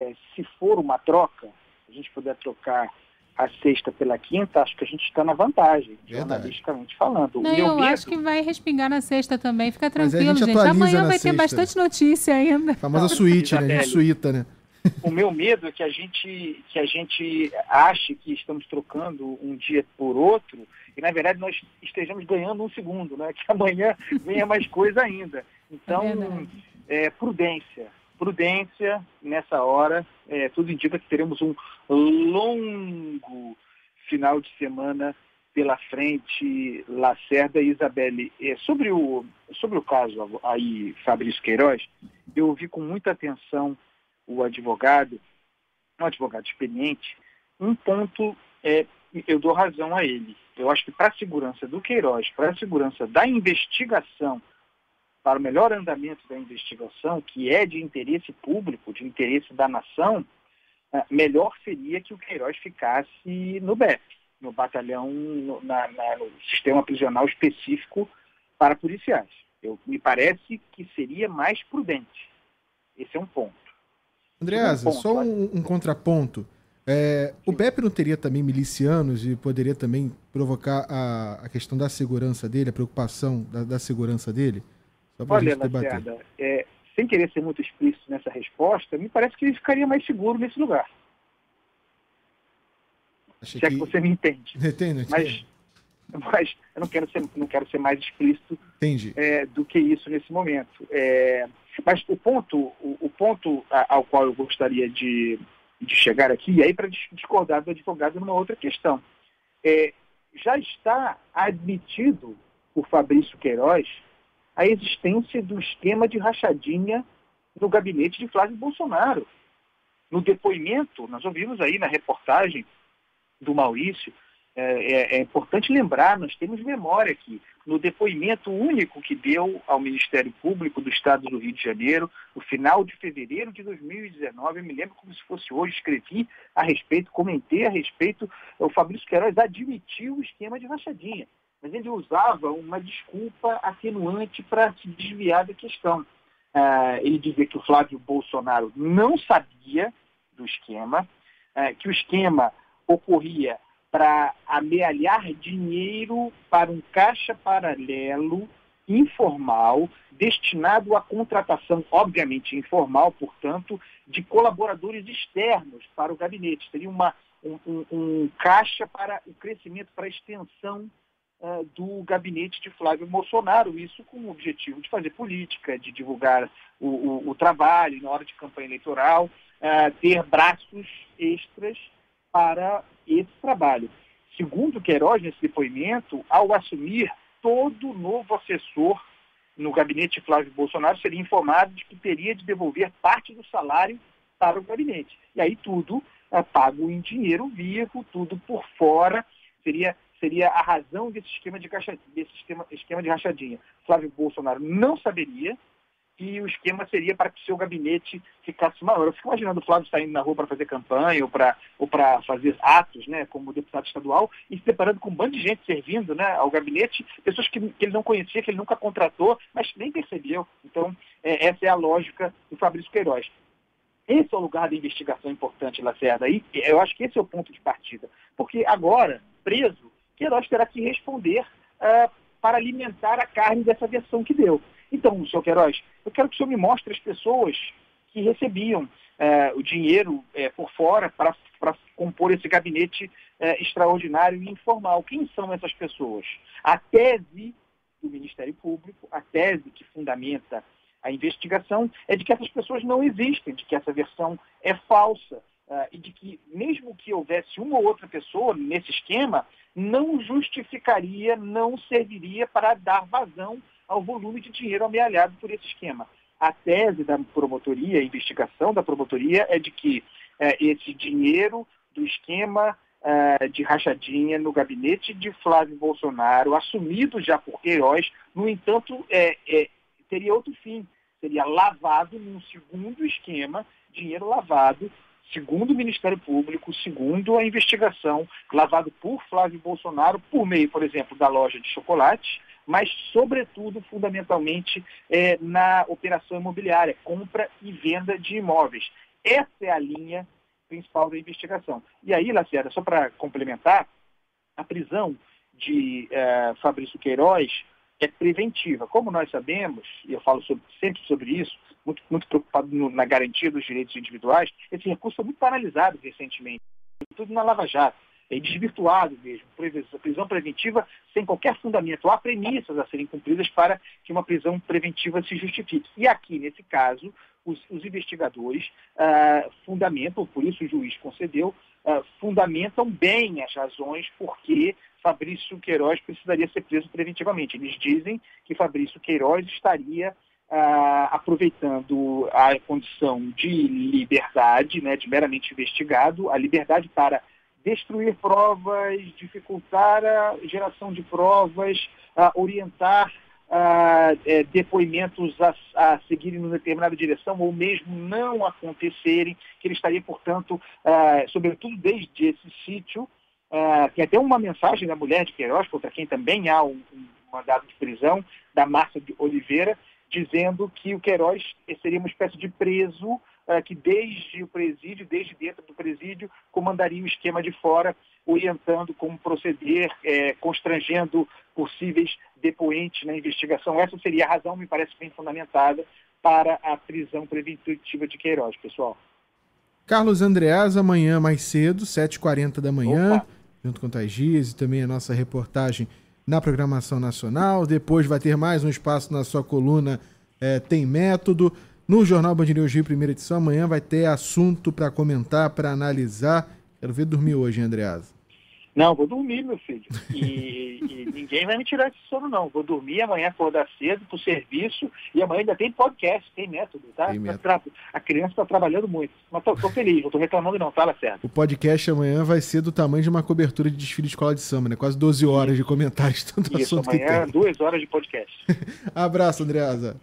é, se for uma troca, a gente puder trocar a sexta pela quinta, acho que a gente está na vantagem, Verdade. jornalisticamente falando. Não, eu medo... acho que vai respingar na sexta também, fica tranquilo, gente. gente. Amanhã vai sexta. ter bastante notícia ainda. A famosa suíte, né? A gente suíta, né? O meu medo é que a gente que a gente ache que estamos trocando um dia por outro e na verdade nós estejamos ganhando um segundo, né? Que amanhã venha mais coisa ainda. Então, é, é prudência, prudência nessa hora. É, tudo indica que teremos um longo final de semana pela frente, Lacerda e Isabelle. É, sobre, o, sobre o caso aí, Fabrício Queiroz, eu ouvi com muita atenção o advogado, um advogado experiente, um ponto, é, eu dou razão a ele. Eu acho que para a segurança do Queiroz, para a segurança da investigação, para o melhor andamento da investigação, que é de interesse público, de interesse da nação, é, melhor seria que o Queiroz ficasse no BEP, no batalhão, no, na, na, no sistema prisional específico para policiais. Eu, me parece que seria mais prudente. Esse é um ponto. Andreasa, um ponto, só um, um contraponto. É, o BEP não teria também milicianos e poderia também provocar a, a questão da segurança dele, a preocupação da, da segurança dele? Olha, Lacerda, é, sem querer ser muito explícito nessa resposta, me parece que ele ficaria mais seguro nesse lugar. Achei Se é que... que você me entende. Entendo, entendo. Mas, mas eu não quero ser, não quero ser mais explícito é, do que isso nesse momento. É, mas o ponto, o, o ponto ao qual eu gostaria de, de chegar aqui, e aí para discordar do advogado numa outra questão, é, já está admitido por Fabrício Queiroz a existência do esquema de rachadinha no gabinete de Flávio Bolsonaro. No depoimento, nós ouvimos aí na reportagem do Maurício, é, é, é, importante lembrar, nós temos memória aqui, no depoimento único que deu ao Ministério Público do Estado do Rio de Janeiro, no final de fevereiro de 2019, eu me lembro como se fosse hoje, escrevi a respeito, comentei a respeito, o Fabrício Queiroz admitiu o esquema de rachadinha mas ele usava uma desculpa atenuante para se desviar da questão. Uh, ele dizia que o Flávio Bolsonaro não sabia do esquema, uh, que o esquema ocorria para amealhar dinheiro para um caixa paralelo informal, destinado à contratação, obviamente informal, portanto, de colaboradores externos para o gabinete. Seria uma, um, um, um caixa para o crescimento, para a extensão uh, do gabinete de Flávio Bolsonaro, isso com o objetivo de fazer política, de divulgar o, o, o trabalho na hora de campanha eleitoral, uh, ter braços extras para esse trabalho. Segundo Queiroz, nesse depoimento, ao assumir, todo novo assessor no gabinete de Flávio Bolsonaro seria informado de que teria de devolver parte do salário para o gabinete. E aí tudo é pago em dinheiro vivo, tudo por fora, seria seria a razão desse esquema de, caixa, desse esquema, esquema de rachadinha. Flávio Bolsonaro não saberia e o esquema seria para que o seu gabinete ficasse maior. Eu fico imaginando o Flávio saindo na rua para fazer campanha ou para ou fazer atos, né, como deputado estadual, e se deparando com um bando de gente servindo né, ao gabinete, pessoas que, que ele não conhecia, que ele nunca contratou, mas nem percebeu. Então, é, essa é a lógica do Fabrício Queiroz. Esse é o lugar da investigação importante, Lacerda. E eu acho que esse é o ponto de partida. Porque agora, preso, Queiroz terá que responder uh, para alimentar a carne dessa versão que deu. Então, senhor Queiroz, eu quero que o senhor me mostre as pessoas que recebiam uh, o dinheiro uh, por fora para compor esse gabinete extraordinário e informal. Quem são essas pessoas? A tese do Ministério Público, a tese que fundamenta a investigação é de que essas pessoas não existem, de que essa versão é falsa, Uh, e de que, mesmo que houvesse uma ou outra pessoa nesse esquema, não justificaria, não serviria para dar vazão ao volume de dinheiro amealhado por esse esquema. A tese da promotoria, a investigação da promotoria é de que uh, esse dinheiro do esquema uh, de rachadinha no gabinete de Flávio Bolsonaro, assumido já por Queiroz, no entanto, é, é, teria outro fim. Seria lavado num segundo esquema, dinheiro lavado segundo o Ministério Público, segundo a investigação, lavado por Flávio Bolsonaro, por meio, por exemplo, da loja de chocolate, mas, sobretudo, fundamentalmente, é, na operação imobiliária, compra e venda de imóveis. Essa é a linha principal da investigação. E aí, Lacerda, só para complementar, a prisão de uh, Fabrício Queiroz é preventiva. Como nós sabemos, e eu falo sobre, sempre sobre isso, muito, muito preocupado no, na garantia dos direitos individuais, esse recurso foi muito paralisado recentemente, tudo na Lava Jato é desvirtuado mesmo. Prisão preventiva sem qualquer fundamento. Há premissas a serem cumpridas para que uma prisão preventiva se justifique. E aqui, nesse caso, os, os investigadores uh, fundamentam, por isso o juiz concedeu, uh, fundamentam bem as razões porque Fabrício Queiroz precisaria ser preso preventivamente. Eles dizem que Fabrício Queiroz estaria Uh, aproveitando a condição de liberdade, né, de meramente investigado, a liberdade para destruir provas, dificultar a geração de provas, uh, orientar uh, é, depoimentos a, a seguirem numa determinada direção ou mesmo não acontecerem, que ele estaria, portanto, uh, sobretudo desde esse sítio, uh, tem até uma mensagem da mulher de Queiroz, contra quem também há um, um mandado de prisão, da Márcia de Oliveira, dizendo que o Queiroz seria uma espécie de preso uh, que desde o presídio, desde dentro do presídio, comandaria o esquema de fora, orientando como proceder, é, constrangendo possíveis depoentes na investigação. Essa seria a razão, me parece bem fundamentada, para a prisão preventiva de Queiroz, pessoal. Carlos Andreas, amanhã mais cedo, 7h40 da manhã, Opa. junto com o Taigias e também a nossa reportagem na programação nacional. Depois vai ter mais um espaço na sua coluna é, Tem Método. No Jornal Band News Rio, primeira edição, amanhã vai ter assunto para comentar, para analisar. Quero ver dormir hoje, hein, Andreasa? Não, vou dormir, meu filho. E, e, ninguém vai me tirar esse sono, não. Vou dormir amanhã, acordar cedo para o serviço. E amanhã ainda tem podcast, tem método, tá? Tem método. A criança está trabalhando muito. Mas tô, tô, feliz, não tô reclamando não, tá, certo. O podcast amanhã vai ser do tamanho de uma cobertura de desfile de escola de samba, né? Quase 12 horas de comentários. Tanto Isso, amanhã duas horas de podcast. Abraço, Andreasa.